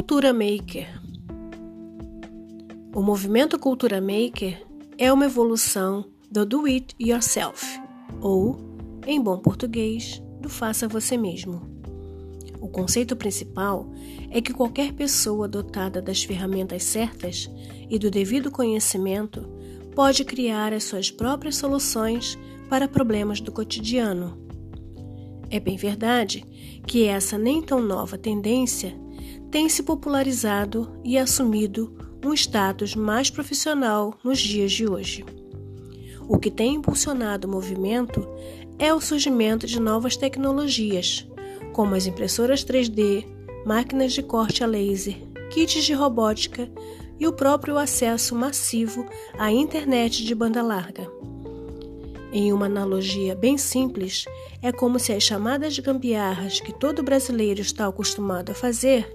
Cultura Maker O movimento Cultura Maker é uma evolução do Do It Yourself, ou, em bom português, do faça você mesmo. O conceito principal é que qualquer pessoa dotada das ferramentas certas e do devido conhecimento pode criar as suas próprias soluções para problemas do cotidiano. É bem verdade que essa nem tão nova tendência tem se popularizado e assumido um status mais profissional nos dias de hoje. O que tem impulsionado o movimento é o surgimento de novas tecnologias, como as impressoras 3D, máquinas de corte a laser, kits de robótica e o próprio acesso massivo à internet de banda larga. Em uma analogia bem simples, é como se as chamadas gambiarras que todo brasileiro está acostumado a fazer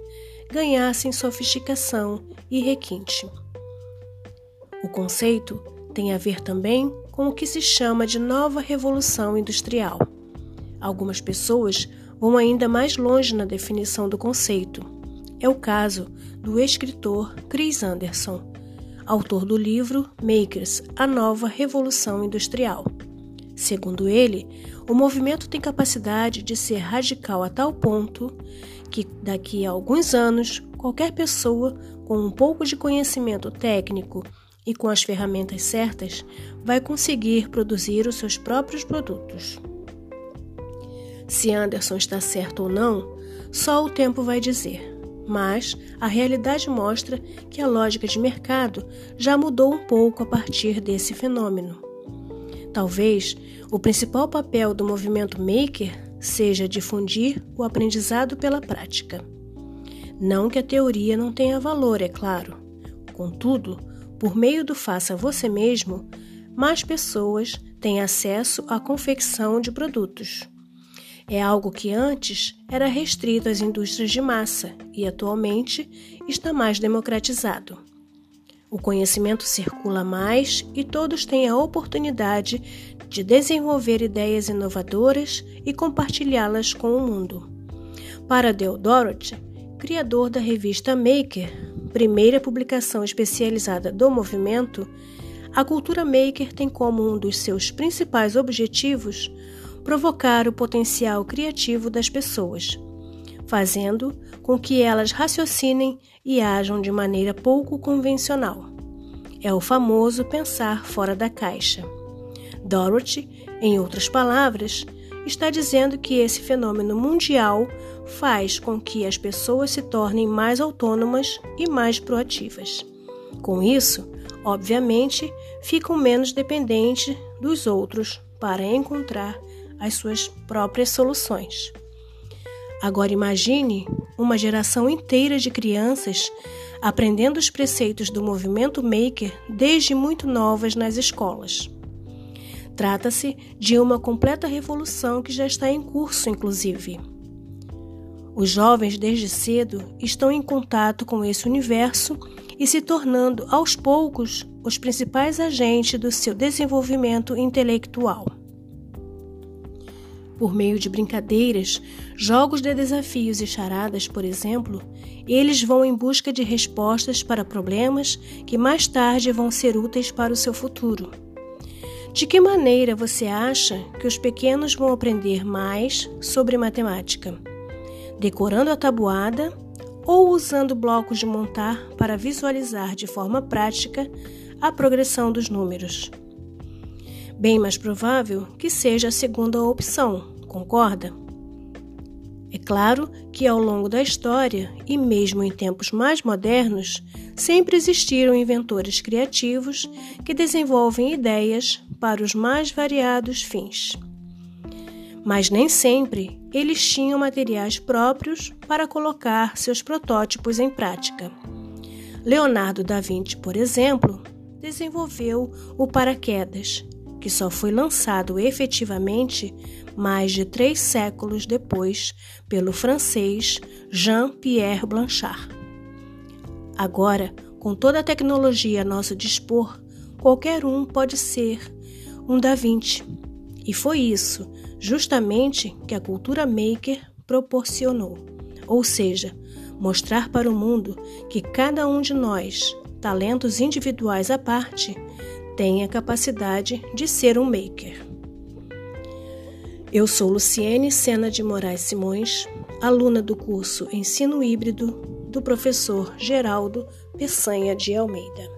ganhassem sofisticação e requinte. O conceito tem a ver também com o que se chama de nova revolução industrial. Algumas pessoas vão ainda mais longe na definição do conceito. É o caso do escritor Chris Anderson, autor do livro Makers A Nova Revolução Industrial. Segundo ele, o movimento tem capacidade de ser radical a tal ponto que, daqui a alguns anos, qualquer pessoa com um pouco de conhecimento técnico e com as ferramentas certas vai conseguir produzir os seus próprios produtos. Se Anderson está certo ou não, só o tempo vai dizer. Mas a realidade mostra que a lógica de mercado já mudou um pouco a partir desse fenômeno. Talvez o principal papel do movimento maker seja difundir o aprendizado pela prática. Não que a teoria não tenha valor, é claro. Contudo, por meio do faça você mesmo, mais pessoas têm acesso à confecção de produtos. É algo que antes era restrito às indústrias de massa e atualmente está mais democratizado. O conhecimento circula mais e todos têm a oportunidade de desenvolver ideias inovadoras e compartilhá-las com o mundo. Para Del Dorothy, criador da revista Maker, primeira publicação especializada do movimento, a cultura maker tem como um dos seus principais objetivos provocar o potencial criativo das pessoas, fazendo com que elas raciocinem e ajam de maneira pouco convencional. É o famoso pensar fora da caixa. Dorothy, em outras palavras, está dizendo que esse fenômeno mundial faz com que as pessoas se tornem mais autônomas e mais proativas. Com isso, obviamente, ficam menos dependentes dos outros para encontrar as suas próprias soluções. Agora imagine uma geração inteira de crianças aprendendo os preceitos do movimento maker desde muito novas nas escolas. Trata-se de uma completa revolução que já está em curso, inclusive. Os jovens, desde cedo, estão em contato com esse universo e se tornando, aos poucos, os principais agentes do seu desenvolvimento intelectual. Por meio de brincadeiras, jogos de desafios e charadas, por exemplo, eles vão em busca de respostas para problemas que mais tarde vão ser úteis para o seu futuro. De que maneira você acha que os pequenos vão aprender mais sobre matemática? Decorando a tabuada ou usando blocos de montar para visualizar de forma prática a progressão dos números? Bem mais provável que seja a segunda opção, concorda? É claro que ao longo da história, e mesmo em tempos mais modernos, sempre existiram inventores criativos que desenvolvem ideias para os mais variados fins. Mas nem sempre eles tinham materiais próprios para colocar seus protótipos em prática. Leonardo da Vinci, por exemplo, desenvolveu o paraquedas, que só foi lançado efetivamente mais de três séculos depois pelo francês Jean-Pierre Blanchard. Agora, com toda a tecnologia a nosso dispor, qualquer um pode ser um Da Vinci. E foi isso, justamente, que a cultura maker proporcionou. Ou seja, mostrar para o mundo que cada um de nós, talentos individuais à parte, tem a capacidade de ser um maker. Eu sou Luciene Sena de Moraes Simões, aluna do curso Ensino Híbrido do professor Geraldo Peçanha de Almeida.